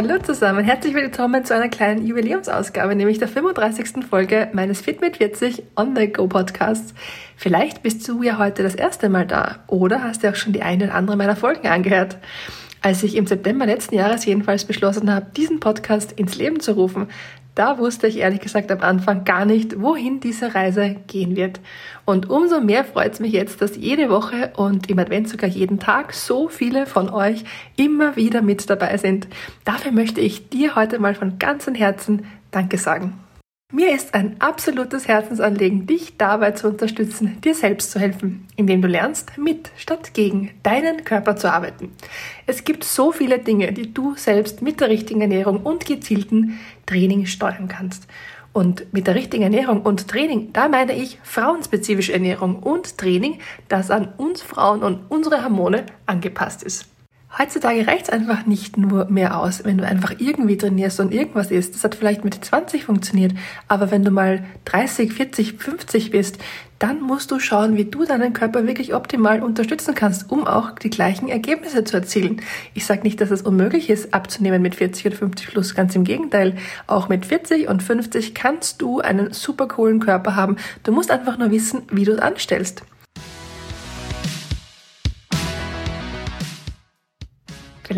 Hallo zusammen, herzlich willkommen zu einer kleinen Jubiläumsausgabe, nämlich der 35. Folge meines Fit mit 40 On the Go Podcasts. Vielleicht bist du ja heute das erste Mal da oder hast dir auch schon die eine oder andere meiner Folgen angehört. Als ich im September letzten Jahres jedenfalls beschlossen habe, diesen Podcast ins Leben zu rufen, da wusste ich ehrlich gesagt am Anfang gar nicht, wohin diese Reise gehen wird. Und umso mehr freut es mich jetzt, dass jede Woche und im Advent sogar jeden Tag so viele von euch immer wieder mit dabei sind. Dafür möchte ich dir heute mal von ganzem Herzen Danke sagen. Mir ist ein absolutes Herzensanliegen, dich dabei zu unterstützen, dir selbst zu helfen, indem du lernst, mit statt gegen deinen Körper zu arbeiten. Es gibt so viele Dinge, die du selbst mit der richtigen Ernährung und gezielten Training steuern kannst. Und mit der richtigen Ernährung und Training, da meine ich frauenspezifische Ernährung und Training, das an uns Frauen und unsere Hormone angepasst ist. Heutzutage reicht es einfach nicht nur mehr aus, wenn du einfach irgendwie trainierst und irgendwas isst. Das hat vielleicht mit 20 funktioniert, aber wenn du mal 30, 40, 50 bist, dann musst du schauen, wie du deinen Körper wirklich optimal unterstützen kannst, um auch die gleichen Ergebnisse zu erzielen. Ich sage nicht, dass es unmöglich ist, abzunehmen mit 40 oder 50 plus, ganz im Gegenteil. Auch mit 40 und 50 kannst du einen super coolen Körper haben. Du musst einfach nur wissen, wie du es anstellst.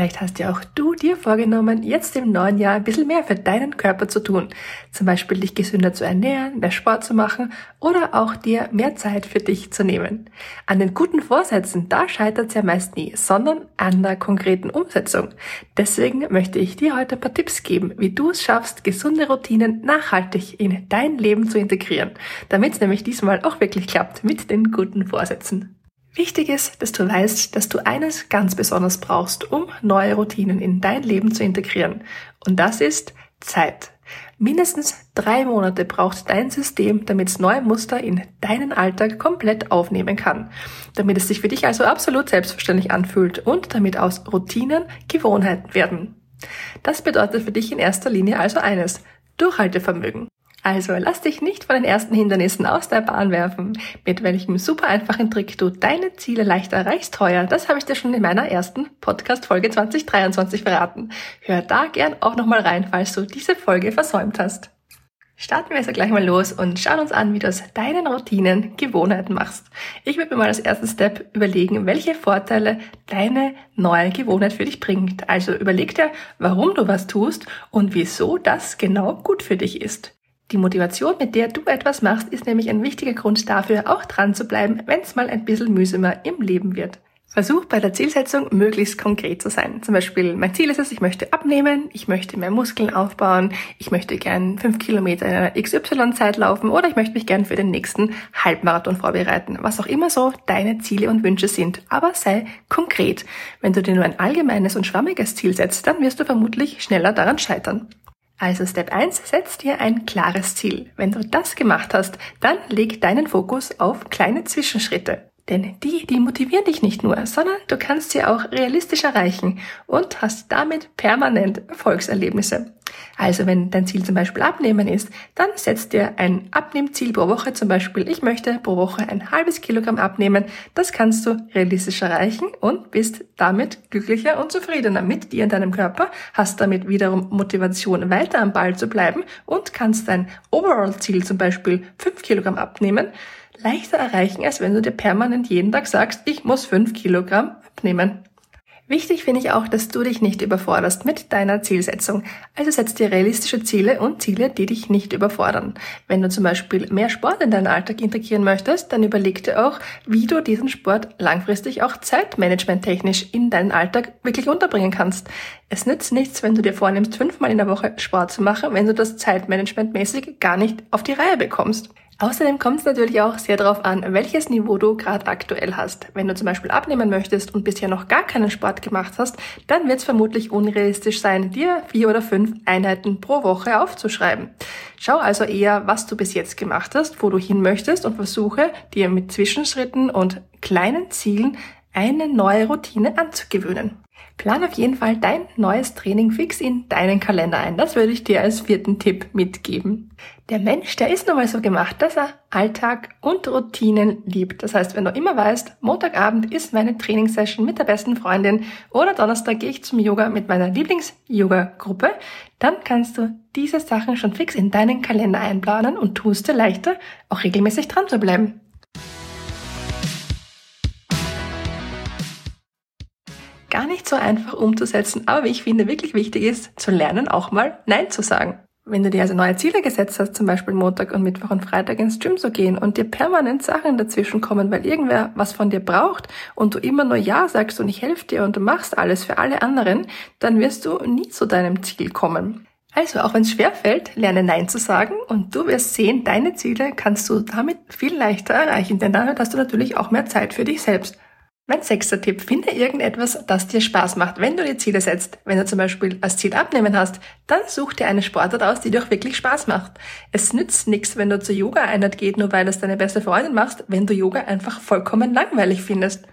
Vielleicht hast ja auch du dir vorgenommen, jetzt im neuen Jahr ein bisschen mehr für deinen Körper zu tun. Zum Beispiel dich gesünder zu ernähren, mehr Sport zu machen oder auch dir mehr Zeit für dich zu nehmen. An den guten Vorsätzen, da scheitert es ja meist nie, sondern an der konkreten Umsetzung. Deswegen möchte ich dir heute ein paar Tipps geben, wie du es schaffst, gesunde Routinen nachhaltig in dein Leben zu integrieren, damit es nämlich diesmal auch wirklich klappt mit den guten Vorsätzen. Wichtig ist, dass du weißt, dass du eines ganz besonders brauchst, um neue Routinen in dein Leben zu integrieren. Und das ist Zeit. Mindestens drei Monate braucht dein System, damit es neue Muster in deinen Alltag komplett aufnehmen kann. Damit es sich für dich also absolut selbstverständlich anfühlt und damit aus Routinen Gewohnheiten werden. Das bedeutet für dich in erster Linie also eines, Durchhaltevermögen. Also lass dich nicht von den ersten Hindernissen aus der Bahn werfen. Mit welchem super einfachen Trick du deine Ziele leicht erreichst heuer, das habe ich dir schon in meiner ersten Podcast-Folge 2023 verraten. Hör da gern auch nochmal rein, falls du diese Folge versäumt hast. Starten wir also gleich mal los und schauen uns an, wie du aus deinen Routinen Gewohnheiten machst. Ich würde mir mal als ersten Step überlegen, welche Vorteile deine neue Gewohnheit für dich bringt. Also überleg dir, warum du was tust und wieso das genau gut für dich ist. Die Motivation, mit der du etwas machst, ist nämlich ein wichtiger Grund dafür, auch dran zu bleiben, wenn es mal ein bisschen mühsamer im Leben wird. Versuch bei der Zielsetzung möglichst konkret zu sein. Zum Beispiel, mein Ziel ist es, ich möchte abnehmen, ich möchte mehr Muskeln aufbauen, ich möchte gern fünf Kilometer in einer XY-Zeit laufen oder ich möchte mich gern für den nächsten Halbmarathon vorbereiten. Was auch immer so deine Ziele und Wünsche sind. Aber sei konkret. Wenn du dir nur ein allgemeines und schwammiges Ziel setzt, dann wirst du vermutlich schneller daran scheitern. Also Step 1, setz dir ein klares Ziel. Wenn du das gemacht hast, dann leg deinen Fokus auf kleine Zwischenschritte. Denn die, die motivieren dich nicht nur, sondern du kannst sie auch realistisch erreichen und hast damit permanent Erfolgserlebnisse. Also wenn dein Ziel zum Beispiel Abnehmen ist, dann setz dir ein Abnehmziel pro Woche. Zum Beispiel, ich möchte pro Woche ein halbes Kilogramm abnehmen. Das kannst du realistisch erreichen und bist damit glücklicher und zufriedener mit dir und deinem Körper, hast damit wiederum Motivation, weiter am Ball zu bleiben und kannst dein Overall-Ziel zum Beispiel fünf Kilogramm abnehmen leichter erreichen, als wenn du dir permanent jeden Tag sagst, ich muss fünf Kilogramm abnehmen. Wichtig finde ich auch, dass du dich nicht überforderst mit deiner Zielsetzung. Also setz dir realistische Ziele und Ziele, die dich nicht überfordern. Wenn du zum Beispiel mehr Sport in deinen Alltag integrieren möchtest, dann überleg dir auch, wie du diesen Sport langfristig auch zeitmanagementtechnisch in deinen Alltag wirklich unterbringen kannst. Es nützt nichts, wenn du dir vornimmst, fünfmal in der Woche Sport zu machen, wenn du das zeitmanagementmäßig gar nicht auf die Reihe bekommst. Außerdem kommt es natürlich auch sehr darauf an, welches Niveau du gerade aktuell hast. Wenn du zum Beispiel abnehmen möchtest und bisher noch gar keinen Sport gemacht hast, dann wird es vermutlich unrealistisch sein, dir vier oder fünf Einheiten pro Woche aufzuschreiben. Schau also eher, was du bis jetzt gemacht hast, wo du hin möchtest und versuche dir mit Zwischenschritten und kleinen Zielen eine neue Routine anzugewöhnen. Plan auf jeden Fall dein neues Training fix in deinen Kalender ein. Das würde ich dir als vierten Tipp mitgeben. Der Mensch, der ist nun mal so gemacht, dass er Alltag und Routinen liebt. Das heißt, wenn du immer weißt, Montagabend ist meine Trainingssession mit der besten Freundin oder Donnerstag gehe ich zum Yoga mit meiner Lieblings-Yoga-Gruppe, dann kannst du diese Sachen schon fix in deinen Kalender einplanen und tust dir leichter, auch regelmäßig dran zu bleiben. Gar nicht so einfach umzusetzen, aber wie ich finde, wirklich wichtig ist, zu lernen, auch mal Nein zu sagen. Wenn du dir also neue Ziele gesetzt hast, zum Beispiel Montag und Mittwoch und Freitag ins Gym zu gehen und dir permanent Sachen dazwischen kommen, weil irgendwer was von dir braucht und du immer nur Ja sagst und ich helfe dir und du machst alles für alle anderen, dann wirst du nie zu deinem Ziel kommen. Also, auch wenn es schwer lerne Nein zu sagen und du wirst sehen, deine Ziele kannst du damit viel leichter erreichen, denn damit hast du natürlich auch mehr Zeit für dich selbst. Mein sechster Tipp, finde irgendetwas, das dir Spaß macht, wenn du dir Ziele setzt. Wenn du zum Beispiel als Ziel abnehmen hast, dann such dir eine Sportart aus, die dir auch wirklich Spaß macht. Es nützt nichts, wenn du zur Yoga-Einheit geht, nur weil es deine beste Freundin machst, wenn du Yoga einfach vollkommen langweilig findest.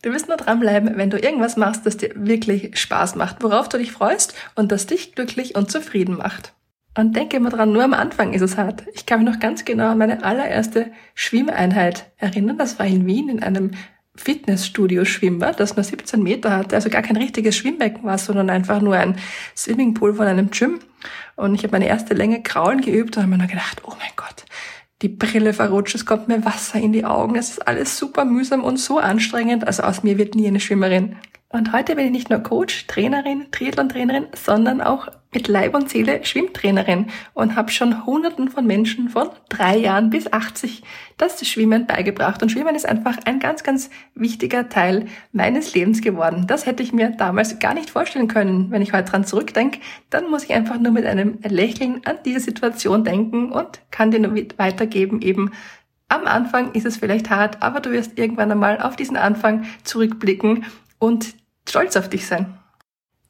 Du wirst nur dranbleiben, wenn du irgendwas machst, das dir wirklich Spaß macht, worauf du dich freust und das dich glücklich und zufrieden macht. Und denke immer dran, nur am Anfang ist es hart. Ich kann mich noch ganz genau an meine allererste Schwimmeinheit erinnern. Das war in Wien in einem Fitnessstudio-Schwimmbad, das nur 17 Meter hatte, also gar kein richtiges Schwimmbecken war, sondern einfach nur ein Swimmingpool von einem Gym. Und ich habe meine erste Länge Kraulen geübt und habe mir nur gedacht, oh mein Gott, die Brille verrutscht, es kommt mir Wasser in die Augen, es ist alles super mühsam und so anstrengend. Also aus mir wird nie eine Schwimmerin. Und heute bin ich nicht nur Coach, Trainerin, Triathlon-Trainerin, sondern auch mit Leib und Seele Schwimmtrainerin und habe schon Hunderten von Menschen von drei Jahren bis 80 das Schwimmen beigebracht. Und Schwimmen ist einfach ein ganz, ganz wichtiger Teil meines Lebens geworden. Das hätte ich mir damals gar nicht vorstellen können. Wenn ich heute dran zurückdenke, dann muss ich einfach nur mit einem Lächeln an diese Situation denken und kann dir nur weitergeben eben, am Anfang ist es vielleicht hart, aber du wirst irgendwann einmal auf diesen Anfang zurückblicken und stolz auf dich sein.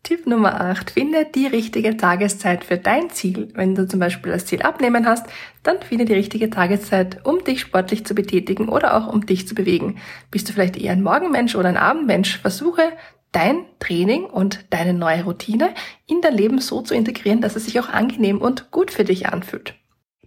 Tipp Nummer 8. Finde die richtige Tageszeit für dein Ziel. Wenn du zum Beispiel das Ziel abnehmen hast, dann finde die richtige Tageszeit, um dich sportlich zu betätigen oder auch um dich zu bewegen. Bist du vielleicht eher ein Morgenmensch oder ein Abendmensch? Versuche dein Training und deine neue Routine in dein Leben so zu integrieren, dass es sich auch angenehm und gut für dich anfühlt.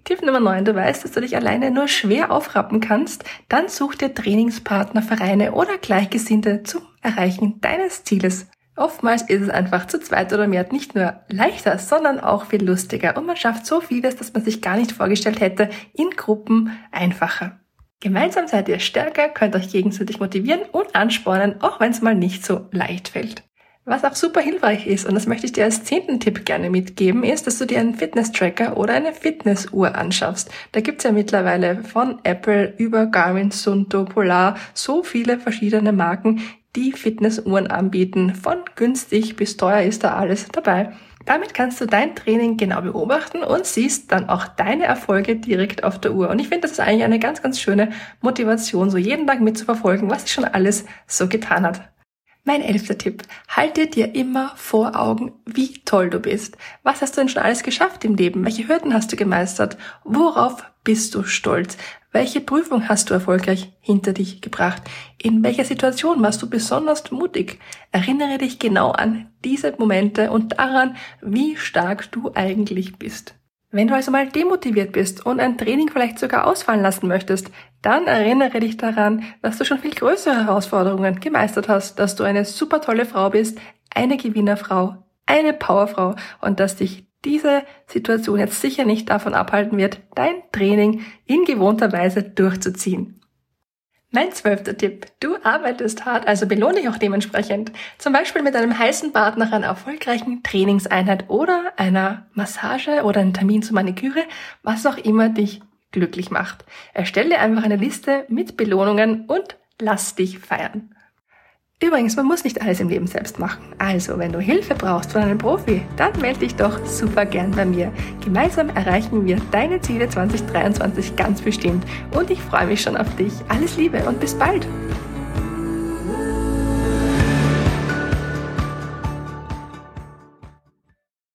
Tipp Nummer 9. Du weißt, dass du dich alleine nur schwer aufrappen kannst. Dann such dir Trainingspartner, Vereine oder Gleichgesinnte zum Erreichen deines Zieles. Oftmals ist es einfach zu zweit oder mehr nicht nur leichter, sondern auch viel lustiger und man schafft so vieles, das man sich gar nicht vorgestellt hätte, in Gruppen einfacher. Gemeinsam seid ihr stärker, könnt euch gegenseitig motivieren und anspornen, auch wenn es mal nicht so leicht fällt. Was auch super hilfreich ist, und das möchte ich dir als zehnten Tipp gerne mitgeben, ist, dass du dir einen Fitness-Tracker oder eine Fitnessuhr anschaffst. Da gibt's ja mittlerweile von Apple über Garmin, Sunto, Polar so viele verschiedene Marken, die Fitnessuhren anbieten. Von günstig bis teuer ist da alles dabei. Damit kannst du dein Training genau beobachten und siehst dann auch deine Erfolge direkt auf der Uhr. Und ich finde, das ist eigentlich eine ganz, ganz schöne Motivation, so jeden Tag mitzuverfolgen, was sich schon alles so getan hat. Mein elfter Tipp. Halte dir immer vor Augen, wie toll du bist. Was hast du denn schon alles geschafft im Leben? Welche Hürden hast du gemeistert? Worauf bist du stolz? Welche Prüfung hast du erfolgreich hinter dich gebracht? In welcher Situation warst du besonders mutig? Erinnere dich genau an diese Momente und daran, wie stark du eigentlich bist. Wenn du also mal demotiviert bist und ein Training vielleicht sogar ausfallen lassen möchtest, dann erinnere dich daran, dass du schon viel größere Herausforderungen gemeistert hast, dass du eine super tolle Frau bist, eine Gewinnerfrau, eine Powerfrau und dass dich diese Situation jetzt sicher nicht davon abhalten wird, dein Training in gewohnter Weise durchzuziehen. Mein zwölfter Tipp. Du arbeitest hart, also belohne dich auch dementsprechend. Zum Beispiel mit einem heißen Bad nach einer erfolgreichen Trainingseinheit oder einer Massage oder einem Termin zur Maniküre, was auch immer dich glücklich macht. Erstelle einfach eine Liste mit Belohnungen und lass dich feiern. Übrigens, man muss nicht alles im Leben selbst machen. Also, wenn du Hilfe brauchst von einem Profi, dann melde dich doch super gern bei mir. Gemeinsam erreichen wir deine Ziele 2023 ganz bestimmt und ich freue mich schon auf dich. Alles Liebe und bis bald!